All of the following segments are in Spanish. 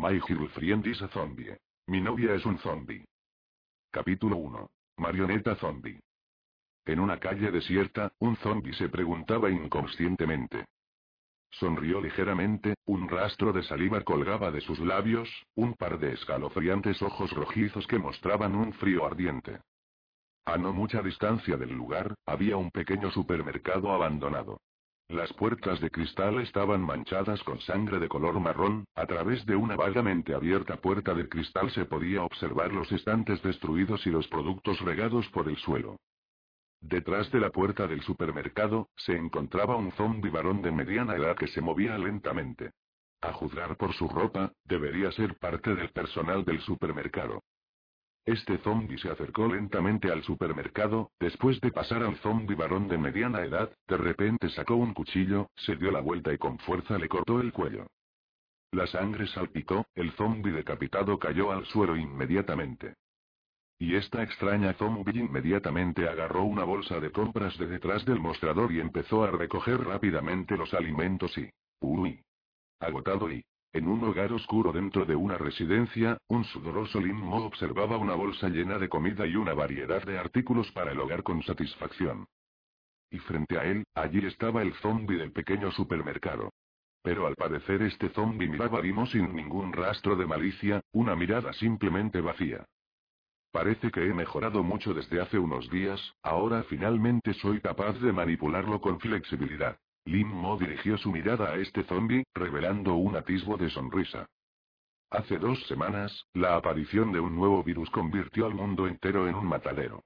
My girlfriend is a zombie. Mi novia es un zombie. Capítulo 1. Marioneta zombie. En una calle desierta, un zombie se preguntaba inconscientemente. Sonrió ligeramente, un rastro de saliva colgaba de sus labios, un par de escalofriantes ojos rojizos que mostraban un frío ardiente. A no mucha distancia del lugar, había un pequeño supermercado abandonado. Las puertas de cristal estaban manchadas con sangre de color marrón, a través de una vagamente abierta puerta de cristal se podía observar los estantes destruidos y los productos regados por el suelo. Detrás de la puerta del supermercado, se encontraba un zombi varón de mediana edad que se movía lentamente. A juzgar por su ropa, debería ser parte del personal del supermercado. Este zombi se acercó lentamente al supermercado, después de pasar al zombi varón de mediana edad, de repente sacó un cuchillo, se dio la vuelta y con fuerza le cortó el cuello. La sangre salpicó, el zombi decapitado cayó al suelo inmediatamente. Y esta extraña zombi inmediatamente agarró una bolsa de compras de detrás del mostrador y empezó a recoger rápidamente los alimentos y... ¡Uy! Agotado y... En un hogar oscuro dentro de una residencia, un sudoroso Mo observaba una bolsa llena de comida y una variedad de artículos para el hogar con satisfacción. Y frente a él, allí estaba el zombi del pequeño supermercado. Pero al parecer este zombi miraba a Limo sin ningún rastro de malicia, una mirada simplemente vacía. Parece que he mejorado mucho desde hace unos días, ahora finalmente soy capaz de manipularlo con flexibilidad. Lim Mo dirigió su mirada a este zombi, revelando un atisbo de sonrisa. Hace dos semanas, la aparición de un nuevo virus convirtió al mundo entero en un matadero.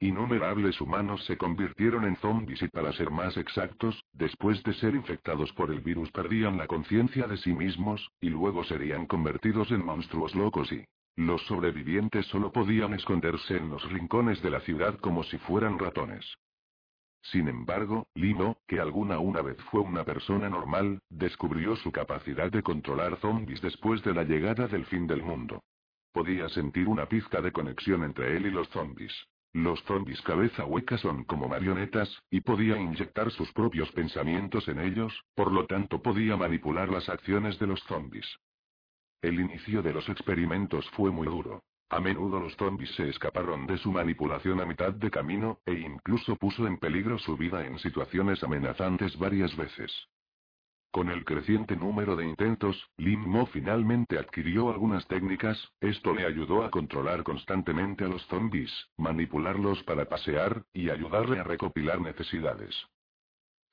Innumerables humanos se convirtieron en zombies y para ser más exactos, después de ser infectados por el virus perdían la conciencia de sí mismos, y luego serían convertidos en monstruos locos y... Los sobrevivientes solo podían esconderse en los rincones de la ciudad como si fueran ratones. Sin embargo, Lino, que alguna una vez fue una persona normal, descubrió su capacidad de controlar zombies después de la llegada del fin del mundo. Podía sentir una pizca de conexión entre él y los zombies. Los zombies cabeza hueca son como marionetas, y podía inyectar sus propios pensamientos en ellos, por lo tanto podía manipular las acciones de los zombies. El inicio de los experimentos fue muy duro. A menudo los zombies se escaparon de su manipulación a mitad de camino, e incluso puso en peligro su vida en situaciones amenazantes varias veces. Con el creciente número de intentos, Lim Mo finalmente adquirió algunas técnicas, esto le ayudó a controlar constantemente a los zombies, manipularlos para pasear, y ayudarle a recopilar necesidades.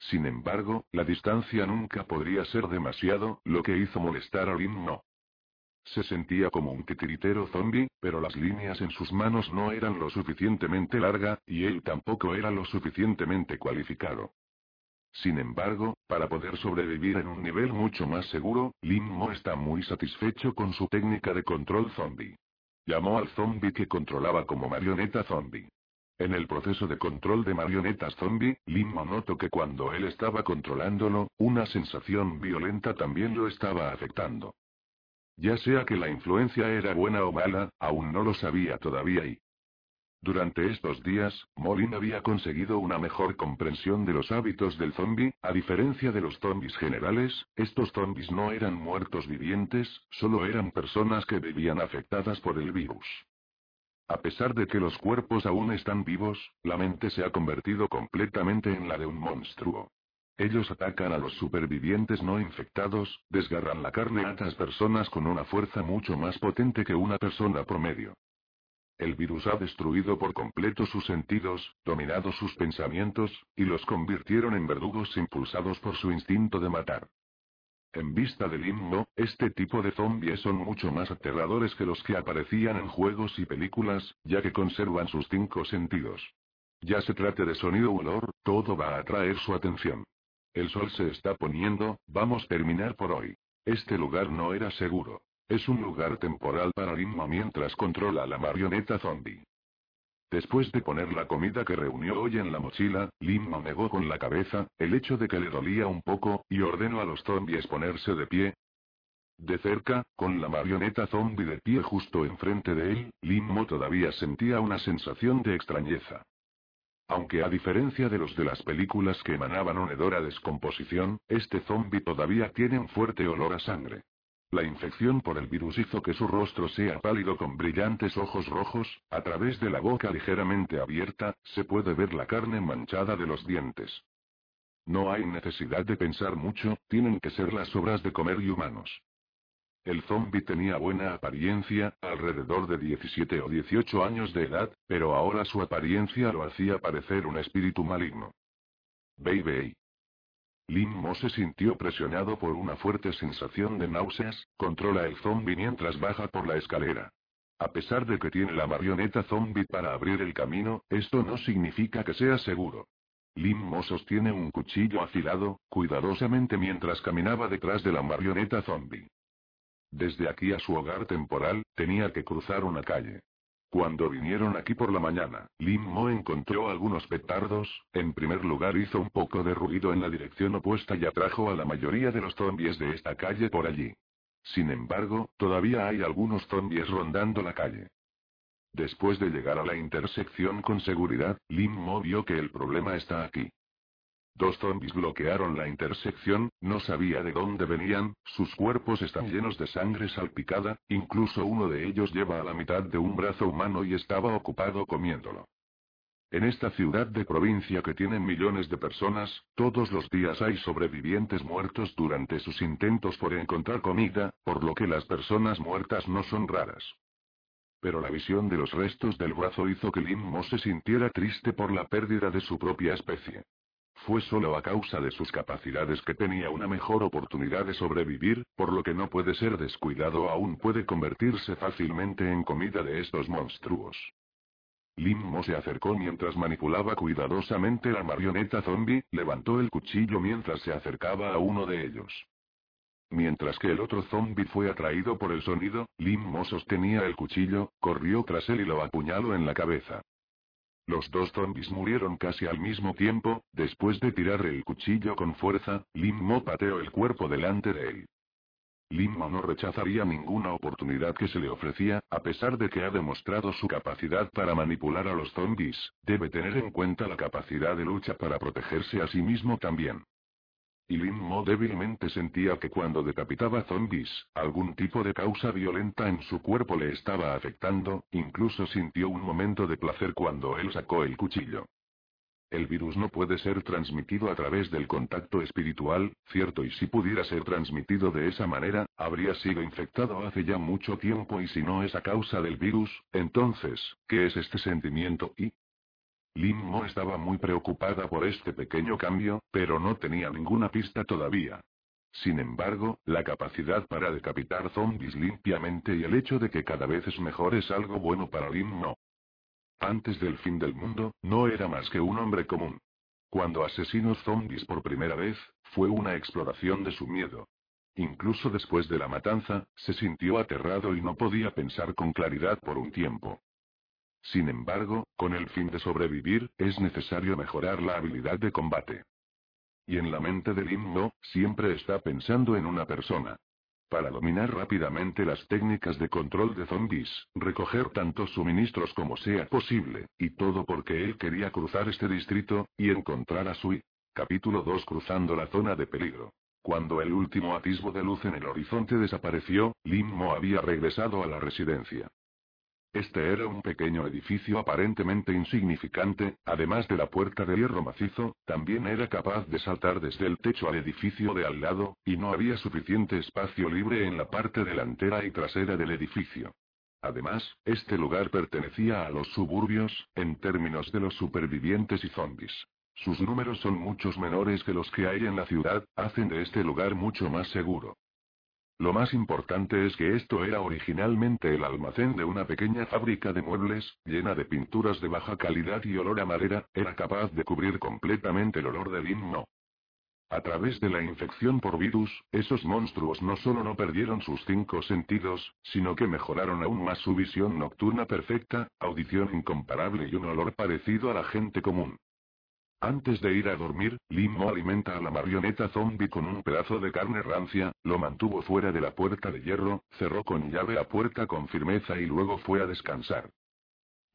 Sin embargo, la distancia nunca podría ser demasiado, lo que hizo molestar a Lim Mo. Se sentía como un titiritero zombie, pero las líneas en sus manos no eran lo suficientemente larga, y él tampoco era lo suficientemente cualificado. Sin embargo, para poder sobrevivir en un nivel mucho más seguro, Lim Mo está muy satisfecho con su técnica de control zombie. Llamó al zombie que controlaba como marioneta zombie. En el proceso de control de marionetas zombie, Lim Mo notó que cuando él estaba controlándolo, una sensación violenta también lo estaba afectando. Ya sea que la influencia era buena o mala, aún no lo sabía todavía y... Durante estos días, Molin había conseguido una mejor comprensión de los hábitos del zombi, a diferencia de los zombis generales, estos zombis no eran muertos vivientes, solo eran personas que vivían afectadas por el virus. A pesar de que los cuerpos aún están vivos, la mente se ha convertido completamente en la de un monstruo. Ellos atacan a los supervivientes no infectados, desgarran la carne a estas personas con una fuerza mucho más potente que una persona promedio. El virus ha destruido por completo sus sentidos, dominado sus pensamientos, y los convirtieron en verdugos impulsados por su instinto de matar. En vista del himno, este tipo de zombies son mucho más aterradores que los que aparecían en juegos y películas, ya que conservan sus cinco sentidos. Ya se trate de sonido o olor, todo va a atraer su atención. El sol se está poniendo, vamos a terminar por hoy. este lugar no era seguro. Es un lugar temporal para Limmo mientras controla la marioneta zombie. Después de poner la comida que reunió hoy en la mochila, Limmo negó con la cabeza, el hecho de que le dolía un poco, y ordenó a los zombies ponerse de pie. De cerca, con la marioneta zombie de pie justo enfrente de él, Limmo todavía sentía una sensación de extrañeza. Aunque a diferencia de los de las películas que emanaban un hedor a descomposición, este zombie todavía tiene un fuerte olor a sangre. La infección por el virus hizo que su rostro sea pálido con brillantes ojos rojos, a través de la boca ligeramente abierta, se puede ver la carne manchada de los dientes. No hay necesidad de pensar mucho, tienen que ser las obras de comer y humanos. El zombie tenía buena apariencia, alrededor de 17 o 18 años de edad, pero ahora su apariencia lo hacía parecer un espíritu maligno. Baby. Lim Mo se sintió presionado por una fuerte sensación de náuseas, controla el zombie mientras baja por la escalera. A pesar de que tiene la marioneta zombie para abrir el camino, esto no significa que sea seguro. Lim Mo sostiene un cuchillo afilado, cuidadosamente mientras caminaba detrás de la marioneta zombie. Desde aquí a su hogar temporal, tenía que cruzar una calle. Cuando vinieron aquí por la mañana, Lim Mo encontró algunos petardos, en primer lugar hizo un poco de ruido en la dirección opuesta y atrajo a la mayoría de los zombies de esta calle por allí. Sin embargo, todavía hay algunos zombies rondando la calle. Después de llegar a la intersección con seguridad, Lim Mo vio que el problema está aquí. Dos zombies bloquearon la intersección, no sabía de dónde venían, sus cuerpos están llenos de sangre salpicada, incluso uno de ellos lleva a la mitad de un brazo humano y estaba ocupado comiéndolo. En esta ciudad de provincia que tiene millones de personas, todos los días hay sobrevivientes muertos durante sus intentos por encontrar comida, por lo que las personas muertas no son raras. Pero la visión de los restos del brazo hizo que Lim Mo se sintiera triste por la pérdida de su propia especie. Fue solo a causa de sus capacidades que tenía una mejor oportunidad de sobrevivir, por lo que no puede ser descuidado aún puede convertirse fácilmente en comida de estos monstruos. Limmo se acercó mientras manipulaba cuidadosamente la marioneta zombie, levantó el cuchillo mientras se acercaba a uno de ellos. Mientras que el otro zombie fue atraído por el sonido, Limmo sostenía el cuchillo, corrió tras él y lo apuñaló en la cabeza. Los dos zombies murieron casi al mismo tiempo, después de tirar el cuchillo con fuerza, Limmo pateó el cuerpo delante de él. Limmo no rechazaría ninguna oportunidad que se le ofrecía, a pesar de que ha demostrado su capacidad para manipular a los zombies, debe tener en cuenta la capacidad de lucha para protegerse a sí mismo también. Y Lin Mo débilmente sentía que cuando decapitaba zombies, algún tipo de causa violenta en su cuerpo le estaba afectando, incluso sintió un momento de placer cuando él sacó el cuchillo. El virus no puede ser transmitido a través del contacto espiritual, cierto, y si pudiera ser transmitido de esa manera, habría sido infectado hace ya mucho tiempo y si no es a causa del virus, entonces, ¿qué es este sentimiento y Lim Mo estaba muy preocupada por este pequeño cambio, pero no tenía ninguna pista todavía. Sin embargo, la capacidad para decapitar zombies limpiamente y el hecho de que cada vez es mejor es algo bueno para Lim Mo. Antes del fin del mundo, no era más que un hombre común. Cuando asesinó zombies por primera vez, fue una exploración de su miedo. Incluso después de la matanza, se sintió aterrado y no podía pensar con claridad por un tiempo. Sin embargo, con el fin de sobrevivir, es necesario mejorar la habilidad de combate. Y en la mente del himno, siempre está pensando en una persona. Para dominar rápidamente las técnicas de control de zombies, recoger tantos suministros como sea posible, y todo porque él quería cruzar este distrito, y encontrar a Sui. Capítulo 2 Cruzando la zona de peligro. Cuando el último atisbo de luz en el horizonte desapareció, Limmo había regresado a la residencia. Este era un pequeño edificio aparentemente insignificante, además de la puerta de hierro macizo, también era capaz de saltar desde el techo al edificio de al lado, y no había suficiente espacio libre en la parte delantera y trasera del edificio. Además, este lugar pertenecía a los suburbios, en términos de los supervivientes y zombies. Sus números son muchos menores que los que hay en la ciudad, hacen de este lugar mucho más seguro. Lo más importante es que esto era originalmente el almacén de una pequeña fábrica de muebles, llena de pinturas de baja calidad y olor a madera, era capaz de cubrir completamente el olor del himno. A través de la infección por virus, esos monstruos no solo no perdieron sus cinco sentidos, sino que mejoraron aún más su visión nocturna perfecta, audición incomparable y un olor parecido a la gente común. Antes de ir a dormir, Limo alimenta a la marioneta zombie con un pedazo de carne rancia, lo mantuvo fuera de la puerta de hierro, cerró con llave la puerta con firmeza y luego fue a descansar.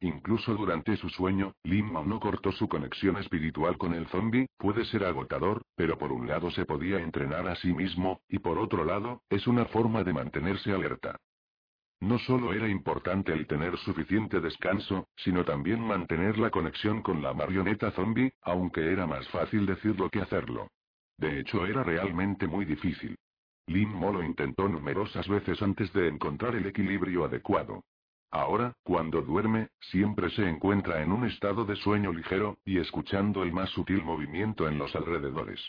Incluso durante su sueño, Limo no cortó su conexión espiritual con el zombie, puede ser agotador, pero por un lado se podía entrenar a sí mismo, y por otro lado, es una forma de mantenerse alerta. No solo era importante el tener suficiente descanso, sino también mantener la conexión con la marioneta zombie, aunque era más fácil decirlo que hacerlo. De hecho, era realmente muy difícil. Limo lo intentó numerosas veces antes de encontrar el equilibrio adecuado. Ahora, cuando duerme, siempre se encuentra en un estado de sueño ligero, y escuchando el más sutil movimiento en los alrededores.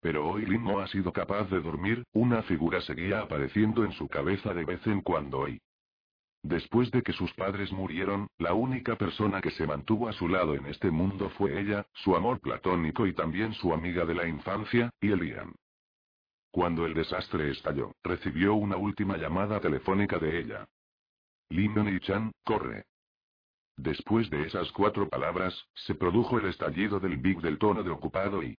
Pero hoy Lin no ha sido capaz de dormir, una figura seguía apareciendo en su cabeza de vez en cuando y... Después de que sus padres murieron, la única persona que se mantuvo a su lado en este mundo fue ella, su amor platónico y también su amiga de la infancia, y Elian. Cuando el desastre estalló, recibió una última llamada telefónica de ella. Lim chan corre. Después de esas cuatro palabras, se produjo el estallido del Big del tono de ocupado y...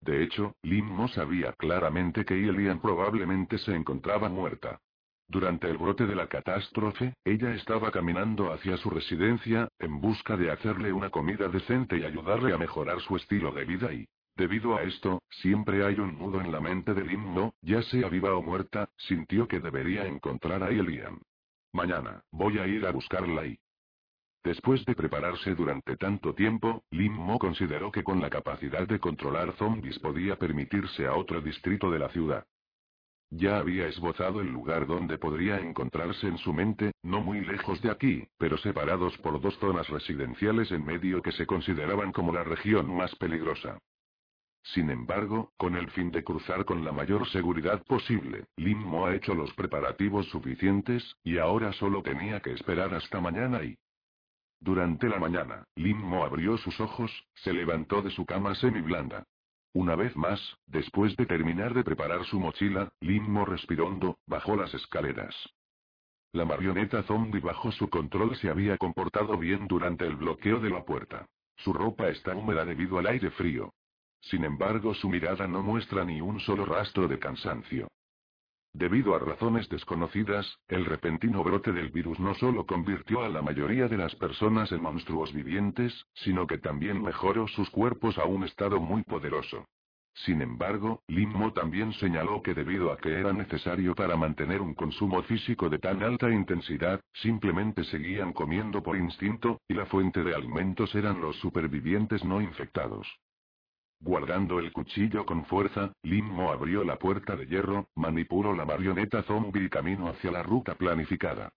De hecho, Lim Mo sabía claramente que Elian probablemente se encontraba muerta. Durante el brote de la catástrofe, ella estaba caminando hacia su residencia, en busca de hacerle una comida decente y ayudarle a mejorar su estilo de vida y, debido a esto, siempre hay un nudo en la mente de Lim Mo, ya sea viva o muerta, sintió que debería encontrar a Elian. Mañana, voy a ir a buscarla y... Después de prepararse durante tanto tiempo, Lim Mo consideró que con la capacidad de controlar zombies podía permitirse a otro distrito de la ciudad. Ya había esbozado el lugar donde podría encontrarse en su mente, no muy lejos de aquí, pero separados por dos zonas residenciales en medio que se consideraban como la región más peligrosa. Sin embargo, con el fin de cruzar con la mayor seguridad posible, Mo ha hecho los preparativos suficientes, y ahora solo tenía que esperar hasta mañana y... Durante la mañana, Mo abrió sus ojos, se levantó de su cama semi-blanda. Una vez más, después de terminar de preparar su mochila, Mo respiró hondo, bajó las escaleras. La marioneta zombie bajo su control se había comportado bien durante el bloqueo de la puerta. Su ropa está húmeda debido al aire frío. Sin embargo, su mirada no muestra ni un solo rastro de cansancio. Debido a razones desconocidas, el repentino brote del virus no solo convirtió a la mayoría de las personas en monstruos vivientes, sino que también mejoró sus cuerpos a un estado muy poderoso. Sin embargo, Limmo también señaló que debido a que era necesario para mantener un consumo físico de tan alta intensidad, simplemente seguían comiendo por instinto, y la fuente de alimentos eran los supervivientes no infectados. Guardando el cuchillo con fuerza, Limmo abrió la puerta de hierro, manipuló la marioneta zombie y camino hacia la ruta planificada.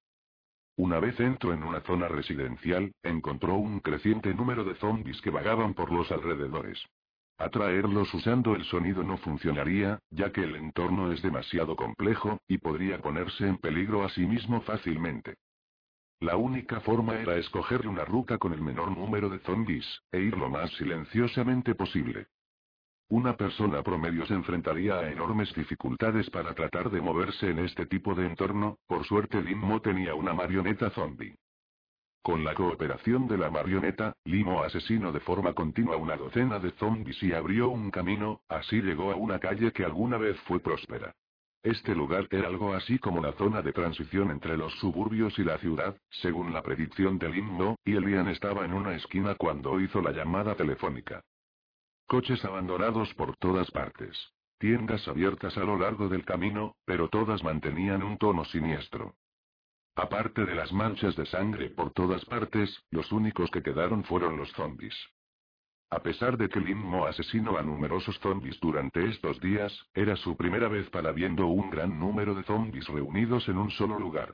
Una vez entró en una zona residencial, encontró un creciente número de zombies que vagaban por los alrededores. Atraerlos usando el sonido no funcionaría, ya que el entorno es demasiado complejo, y podría ponerse en peligro a sí mismo fácilmente. La única forma era escoger una ruta con el menor número de zombies, e ir lo más silenciosamente posible. Una persona promedio se enfrentaría a enormes dificultades para tratar de moverse en este tipo de entorno, por suerte Limo tenía una marioneta zombie. Con la cooperación de la marioneta, Limo asesinó de forma continua una docena de zombies y abrió un camino, así llegó a una calle que alguna vez fue próspera. Este lugar era algo así como la zona de transición entre los suburbios y la ciudad, según la predicción del himno, y Elian estaba en una esquina cuando hizo la llamada telefónica. Coches abandonados por todas partes. Tiendas abiertas a lo largo del camino, pero todas mantenían un tono siniestro. Aparte de las manchas de sangre por todas partes, los únicos que quedaron fueron los zombies. A pesar de que Mo asesinó a numerosos zombies durante estos días, era su primera vez para viendo un gran número de zombies reunidos en un solo lugar.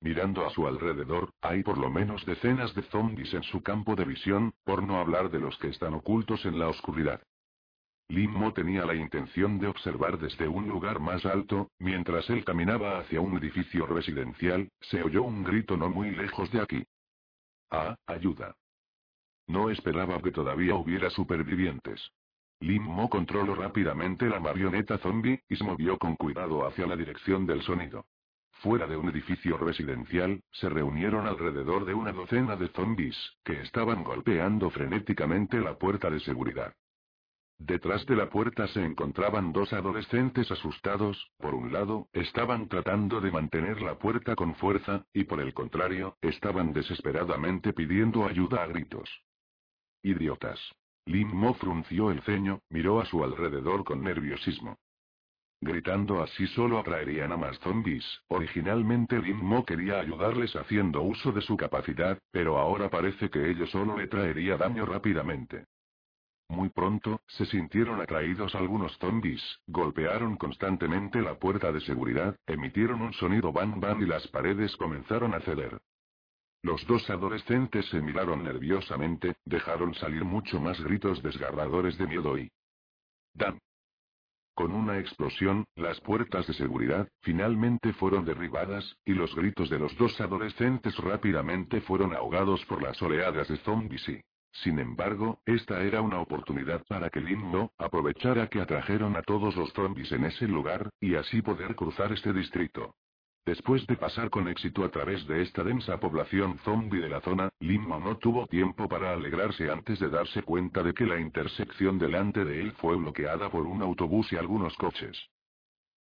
Mirando a su alrededor, hay por lo menos decenas de zombies en su campo de visión, por no hablar de los que están ocultos en la oscuridad. Mo tenía la intención de observar desde un lugar más alto, mientras él caminaba hacia un edificio residencial, se oyó un grito no muy lejos de aquí. Ah, ayuda. No esperaba que todavía hubiera supervivientes. Lim Mo controló rápidamente la marioneta zombie, y se movió con cuidado hacia la dirección del sonido. Fuera de un edificio residencial, se reunieron alrededor de una docena de zombies, que estaban golpeando frenéticamente la puerta de seguridad. Detrás de la puerta se encontraban dos adolescentes asustados, por un lado, estaban tratando de mantener la puerta con fuerza, y por el contrario, estaban desesperadamente pidiendo ayuda a gritos. Idiotas. Lim Mo frunció el ceño, miró a su alrededor con nerviosismo. Gritando así solo atraerían a más zombies. Originalmente Lim Mo quería ayudarles haciendo uso de su capacidad, pero ahora parece que ello solo le traería daño rápidamente. Muy pronto, se sintieron atraídos algunos zombies, golpearon constantemente la puerta de seguridad, emitieron un sonido bang bang y las paredes comenzaron a ceder. Los dos adolescentes se miraron nerviosamente, dejaron salir mucho más gritos desgarradores de miedo y... ¡Dan! Con una explosión, las puertas de seguridad, finalmente fueron derribadas, y los gritos de los dos adolescentes rápidamente fueron ahogados por las oleadas de zombies y... Sin embargo, esta era una oportunidad para que Limbo aprovechara que atrajeron a todos los zombies en ese lugar, y así poder cruzar este distrito. Después de pasar con éxito a través de esta densa población zombie de la zona, Limbo no tuvo tiempo para alegrarse antes de darse cuenta de que la intersección delante de él fue bloqueada por un autobús y algunos coches.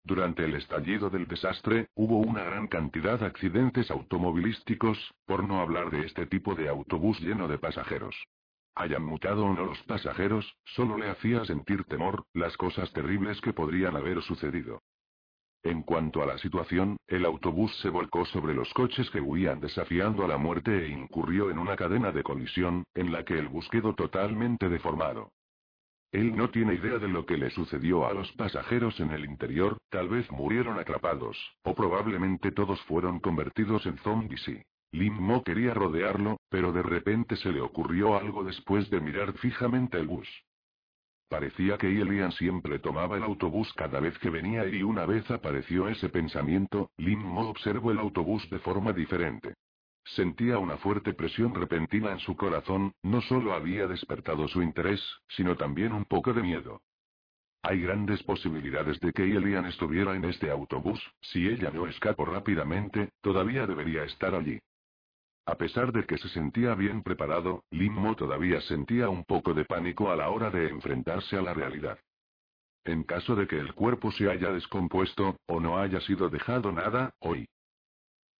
Durante el estallido del desastre, hubo una gran cantidad de accidentes automovilísticos, por no hablar de este tipo de autobús lleno de pasajeros. Hayan mutado o no los pasajeros, solo le hacía sentir temor, las cosas terribles que podrían haber sucedido. En cuanto a la situación, el autobús se volcó sobre los coches que huían desafiando a la muerte e incurrió en una cadena de colisión, en la que el bus quedó totalmente deformado. Él no tiene idea de lo que le sucedió a los pasajeros en el interior, tal vez murieron atrapados, o probablemente todos fueron convertidos en zombies y... Lim Mo quería rodearlo, pero de repente se le ocurrió algo después de mirar fijamente el bus. Parecía que Elian siempre tomaba el autobús cada vez que venía y una vez apareció ese pensamiento, Lim Mo observó el autobús de forma diferente. Sentía una fuerte presión repentina en su corazón, no solo había despertado su interés, sino también un poco de miedo. Hay grandes posibilidades de que Elian estuviera en este autobús, si ella no escapó rápidamente, todavía debería estar allí. A pesar de que se sentía bien preparado, Limmo todavía sentía un poco de pánico a la hora de enfrentarse a la realidad. En caso de que el cuerpo se haya descompuesto, o no haya sido dejado nada, hoy.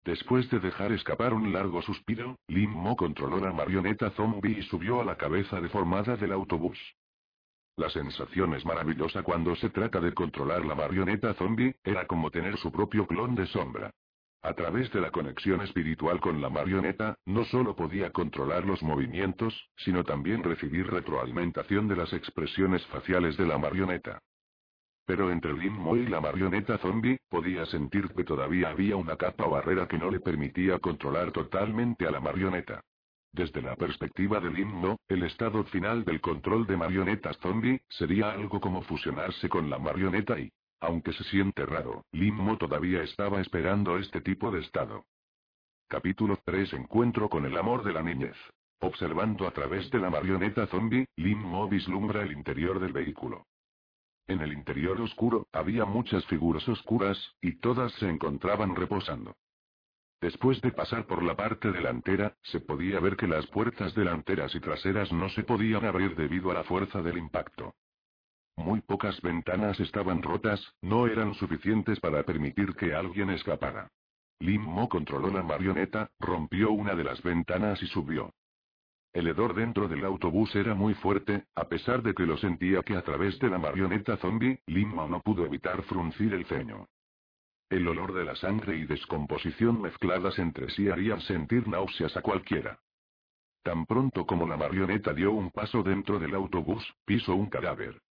Después de dejar escapar un largo suspiro, Limmo controló la marioneta zombie y subió a la cabeza deformada del autobús. La sensación es maravillosa cuando se trata de controlar la marioneta zombie, era como tener su propio clon de sombra. A través de la conexión espiritual con la marioneta, no solo podía controlar los movimientos, sino también recibir retroalimentación de las expresiones faciales de la marioneta. Pero entre Limmo y la marioneta zombie, podía sentir que todavía había una capa barrera que no le permitía controlar totalmente a la marioneta. Desde la perspectiva del himno, el estado final del control de marionetas zombie, sería algo como fusionarse con la marioneta y, aunque se siente raro, Limmo todavía estaba esperando este tipo de estado. Capítulo 3 Encuentro con el amor de la niñez. Observando a través de la marioneta zombie, Limmo vislumbra el interior del vehículo. En el interior oscuro, había muchas figuras oscuras, y todas se encontraban reposando. Después de pasar por la parte delantera, se podía ver que las puertas delanteras y traseras no se podían abrir debido a la fuerza del impacto. Muy pocas ventanas estaban rotas, no eran suficientes para permitir que alguien escapara. Lim Mo controló la marioneta, rompió una de las ventanas y subió. El hedor dentro del autobús era muy fuerte, a pesar de que lo sentía que a través de la marioneta zombie, Lim Mo no pudo evitar fruncir el ceño. El olor de la sangre y descomposición mezcladas entre sí harían sentir náuseas a cualquiera. Tan pronto como la marioneta dio un paso dentro del autobús, pisó un cadáver.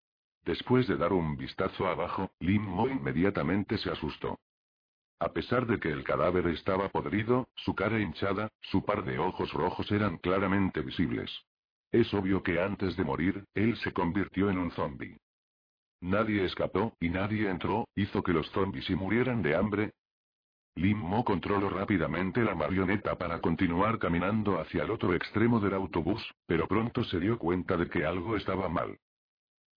Después de dar un vistazo abajo, Lim Mo inmediatamente se asustó. A pesar de que el cadáver estaba podrido, su cara hinchada, su par de ojos rojos eran claramente visibles. Es obvio que antes de morir, él se convirtió en un zombi. Nadie escapó, y nadie entró, hizo que los zombis y murieran de hambre. Lim Mo controló rápidamente la marioneta para continuar caminando hacia el otro extremo del autobús, pero pronto se dio cuenta de que algo estaba mal.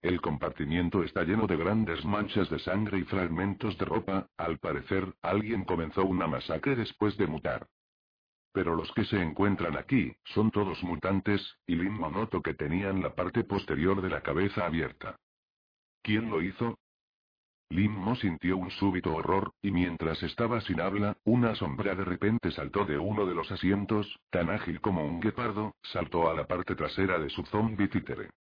El compartimiento está lleno de grandes manchas de sangre y fragmentos de ropa, al parecer, alguien comenzó una masacre después de mutar. Pero los que se encuentran aquí, son todos mutantes, y Limmo notó que tenían la parte posterior de la cabeza abierta. ¿Quién lo hizo? Limmo sintió un súbito horror, y mientras estaba sin habla, una sombra de repente saltó de uno de los asientos, tan ágil como un guepardo, saltó a la parte trasera de su zombie títere.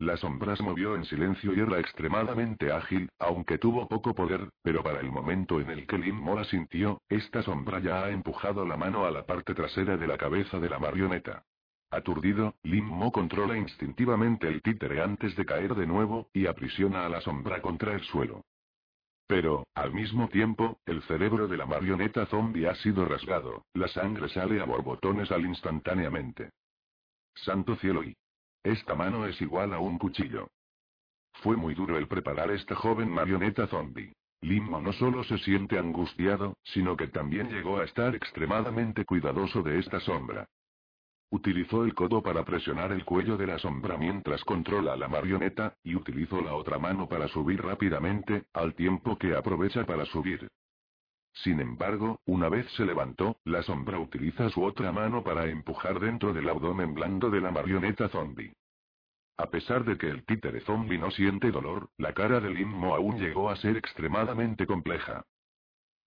La sombra se movió en silencio y era extremadamente ágil, aunque tuvo poco poder, pero para el momento en el que Lim la sintió, esta sombra ya ha empujado la mano a la parte trasera de la cabeza de la marioneta. Aturdido, Lim Mo controla instintivamente el títere antes de caer de nuevo, y aprisiona a la sombra contra el suelo. Pero, al mismo tiempo, el cerebro de la marioneta zombie ha sido rasgado, la sangre sale a borbotones al instantáneamente. Santo cielo y esta mano es igual a un cuchillo. Fue muy duro el preparar esta joven marioneta zombie. Limmo no solo se siente angustiado, sino que también llegó a estar extremadamente cuidadoso de esta sombra. Utilizó el codo para presionar el cuello de la sombra mientras controla la marioneta, y utilizó la otra mano para subir rápidamente, al tiempo que aprovecha para subir. Sin embargo, una vez se levantó, la sombra utiliza su otra mano para empujar dentro del abdomen blando de la marioneta zombie. A pesar de que el títere zombie no siente dolor, la cara de Limmo aún llegó a ser extremadamente compleja.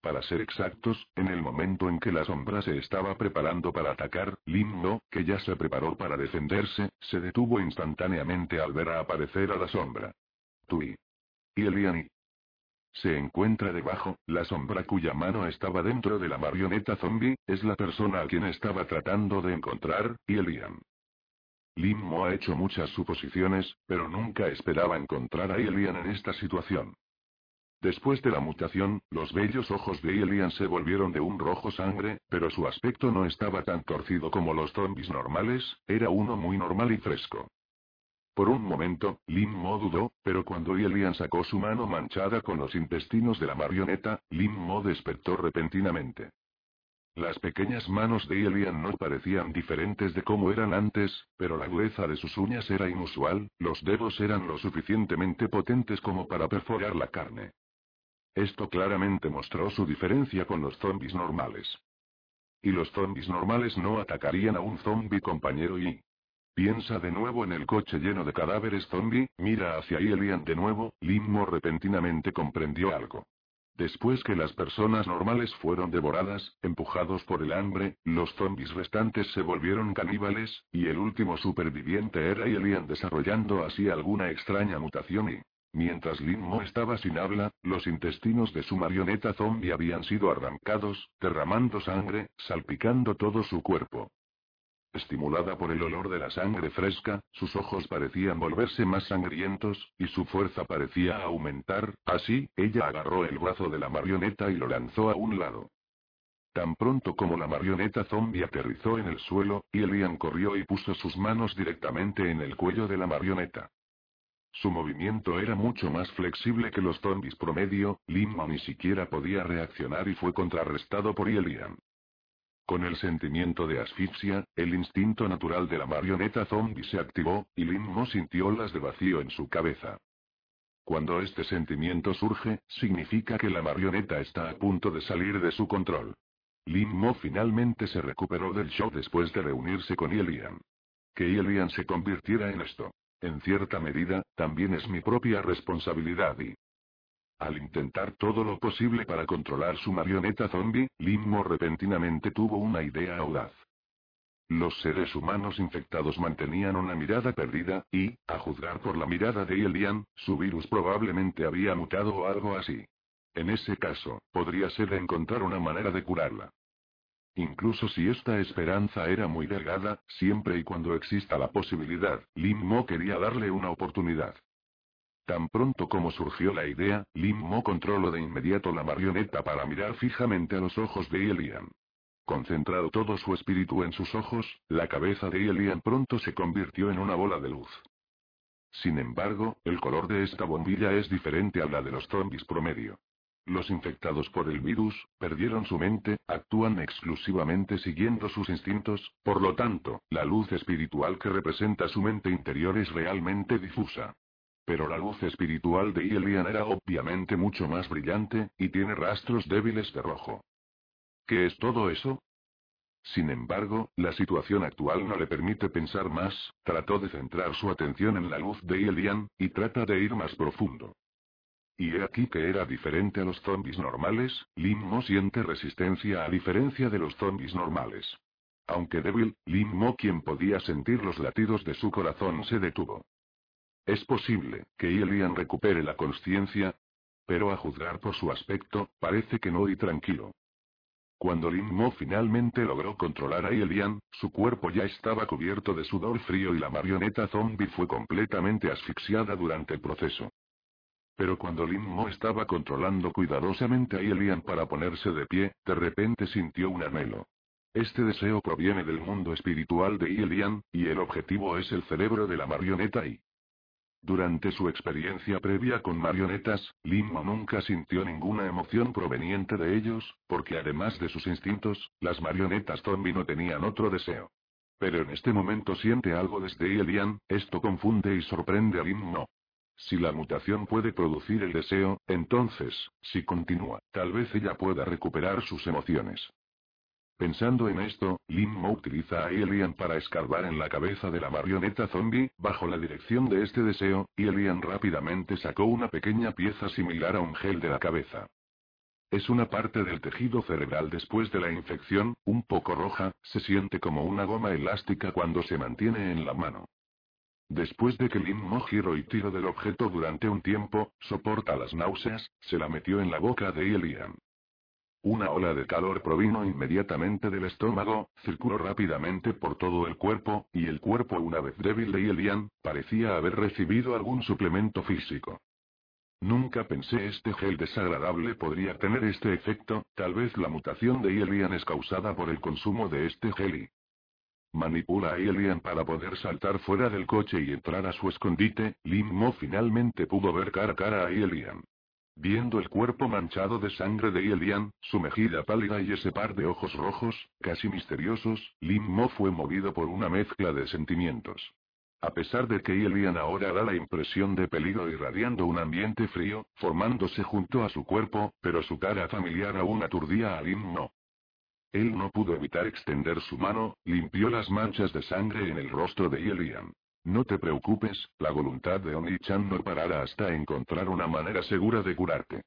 Para ser exactos, en el momento en que la sombra se estaba preparando para atacar, Limmo, que ya se preparó para defenderse, se detuvo instantáneamente al ver a aparecer a la sombra. Tui. Y Eliani. Se encuentra debajo, la sombra cuya mano estaba dentro de la marioneta zombie, es la persona a quien estaba tratando de encontrar, y Elian. Limmo ha hecho muchas suposiciones, pero nunca esperaba encontrar a Elian en esta situación. Después de la mutación, los bellos ojos de Elian se volvieron de un rojo sangre, pero su aspecto no estaba tan torcido como los zombies normales, era uno muy normal y fresco. Por un momento, Lim Mo dudó, pero cuando Elian sacó su mano manchada con los intestinos de la marioneta, Lim Mo despertó repentinamente. Las pequeñas manos de Elian no parecían diferentes de cómo eran antes, pero la dureza de sus uñas era inusual, los dedos eran lo suficientemente potentes como para perforar la carne. Esto claramente mostró su diferencia con los zombies normales. Y los zombies normales no atacarían a un zombie compañero y, Piensa de nuevo en el coche lleno de cadáveres zombie, mira hacia Elian de nuevo, Limmo repentinamente comprendió algo. Después que las personas normales fueron devoradas, empujados por el hambre, los zombies restantes se volvieron caníbales, y el último superviviente era Elian desarrollando así alguna extraña mutación y... Mientras Limmo estaba sin habla, los intestinos de su marioneta zombie habían sido arrancados, derramando sangre, salpicando todo su cuerpo. Estimulada por el olor de la sangre fresca, sus ojos parecían volverse más sangrientos, y su fuerza parecía aumentar, así, ella agarró el brazo de la marioneta y lo lanzó a un lado. Tan pronto como la marioneta zombie aterrizó en el suelo, Elian corrió y puso sus manos directamente en el cuello de la marioneta. Su movimiento era mucho más flexible que los zombies promedio, Limma ni siquiera podía reaccionar y fue contrarrestado por Elian. Con el sentimiento de asfixia, el instinto natural de la marioneta zombie se activó, y Limmo sintió las de vacío en su cabeza. Cuando este sentimiento surge, significa que la marioneta está a punto de salir de su control. Limmo finalmente se recuperó del shock después de reunirse con Elian. Que Elian se convirtiera en esto. En cierta medida, también es mi propia responsabilidad y... Al intentar todo lo posible para controlar su marioneta zombie, Limmo repentinamente tuvo una idea audaz. Los seres humanos infectados mantenían una mirada perdida, y, a juzgar por la mirada de Elian, su virus probablemente había mutado o algo así. En ese caso, podría ser encontrar una manera de curarla. Incluso si esta esperanza era muy delgada, siempre y cuando exista la posibilidad, Limmo quería darle una oportunidad. Tan pronto como surgió la idea, Lim Mo controló de inmediato la marioneta para mirar fijamente a los ojos de Elian. Concentrado todo su espíritu en sus ojos, la cabeza de Elian pronto se convirtió en una bola de luz. Sin embargo, el color de esta bombilla es diferente a la de los zombies promedio. Los infectados por el virus, perdieron su mente, actúan exclusivamente siguiendo sus instintos, por lo tanto, la luz espiritual que representa su mente interior es realmente difusa. Pero la luz espiritual de Elian era obviamente mucho más brillante, y tiene rastros débiles de rojo. ¿Qué es todo eso? Sin embargo, la situación actual no le permite pensar más, trató de centrar su atención en la luz de Elian, y trata de ir más profundo. Y he aquí que era diferente a los zombies normales, Lim Mo siente resistencia a diferencia de los zombies normales. Aunque débil, Lim Mo quien podía sentir los latidos de su corazón se detuvo. Es posible que Elian recupere la conciencia, pero a juzgar por su aspecto, parece que no y tranquilo. Cuando Lin Mo finalmente logró controlar a Elian, su cuerpo ya estaba cubierto de sudor frío y la marioneta zombie fue completamente asfixiada durante el proceso. Pero cuando Lin Mo estaba controlando cuidadosamente a Elian para ponerse de pie, de repente sintió un anhelo. Este deseo proviene del mundo espiritual de Elian, y el objetivo es el cerebro de la marioneta y durante su experiencia previa con marionetas, Mo nunca sintió ninguna emoción proveniente de ellos, porque además de sus instintos, las marionetas zombie no tenían otro deseo. Pero en este momento siente algo desde Elian, esto confunde y sorprende a Mo. Si la mutación puede producir el deseo, entonces, si continúa, tal vez ella pueda recuperar sus emociones. Pensando en esto, Mo utiliza a Elian para escarbar en la cabeza de la marioneta zombie, bajo la dirección de este deseo, Elian rápidamente sacó una pequeña pieza similar a un gel de la cabeza. Es una parte del tejido cerebral después de la infección, un poco roja, se siente como una goma elástica cuando se mantiene en la mano. Después de que Mo giró y tiró del objeto durante un tiempo, soporta las náuseas, se la metió en la boca de Elian. Una ola de calor provino inmediatamente del estómago, circuló rápidamente por todo el cuerpo, y el cuerpo una vez débil de Elian, parecía haber recibido algún suplemento físico. Nunca pensé este gel desagradable podría tener este efecto, tal vez la mutación de Elian es causada por el consumo de este gel y... Manipula a Elian para poder saltar fuera del coche y entrar a su escondite, Lim Mo finalmente pudo ver cara a cara a Elian. Viendo el cuerpo manchado de sangre de Elian, su mejilla pálida y ese par de ojos rojos, casi misteriosos, Lim Mo fue movido por una mezcla de sentimientos. A pesar de que Elian ahora da la impresión de peligro irradiando un ambiente frío, formándose junto a su cuerpo, pero su cara familiar aún aturdía a Lim Mo. Él no pudo evitar extender su mano, limpió las manchas de sangre en el rostro de Elian. No te preocupes, la voluntad de Oni-chan no parará hasta encontrar una manera segura de curarte.